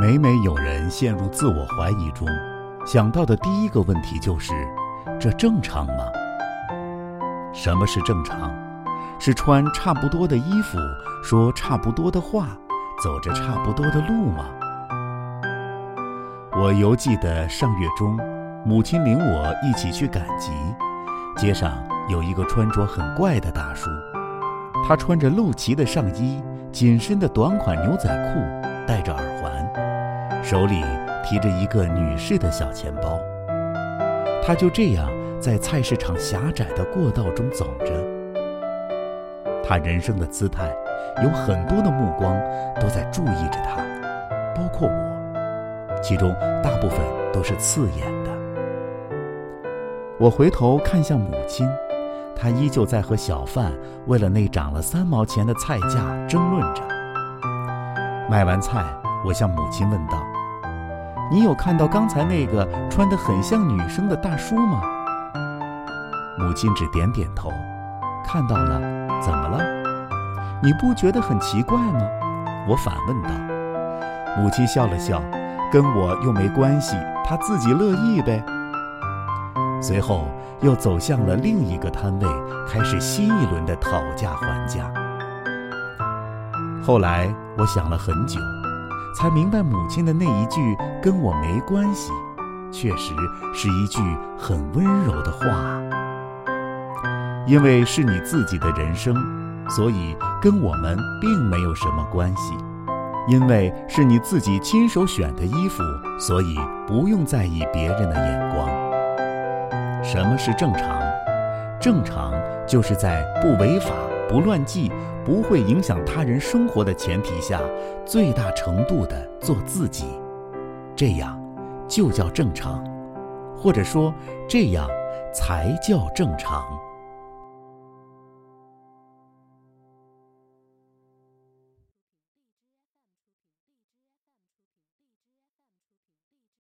每每有人陷入自我怀疑中，想到的第一个问题就是：这正常吗？什么是正常？是穿差不多的衣服，说差不多的话，走着差不多的路吗？我犹记得上月中，母亲领我一起去赶集，街上有一个穿着很怪的大叔，他穿着露脐的上衣，紧身的短款牛仔裤，戴着耳环，手里提着一个女士的小钱包。他就这样在菜市场狭窄的过道中走着，他人生的姿态，有很多的目光都在注意着他，包括我，其中大部分都是刺眼的。我回头看向母亲，她依旧在和小贩为了那涨了三毛钱的菜价争论着。买完菜，我向母亲问道：“你有看到刚才那个穿得很像女生的大叔吗？”母亲只点点头，看到了，怎么了？你不觉得很奇怪吗？我反问道。母亲笑了笑，跟我又没关系，她自己乐意呗。随后又走向了另一个摊位，开始新一轮的讨价还价。后来我想了很久，才明白母亲的那一句“跟我没关系”，确实是一句很温柔的话。因为是你自己的人生，所以跟我们并没有什么关系；因为是你自己亲手选的衣服，所以不用在意别人的眼光。什么是正常？正常就是在不违法、不乱纪、不会影响他人生活的前提下，最大程度的做自己，这样就叫正常，或者说这样才叫正常。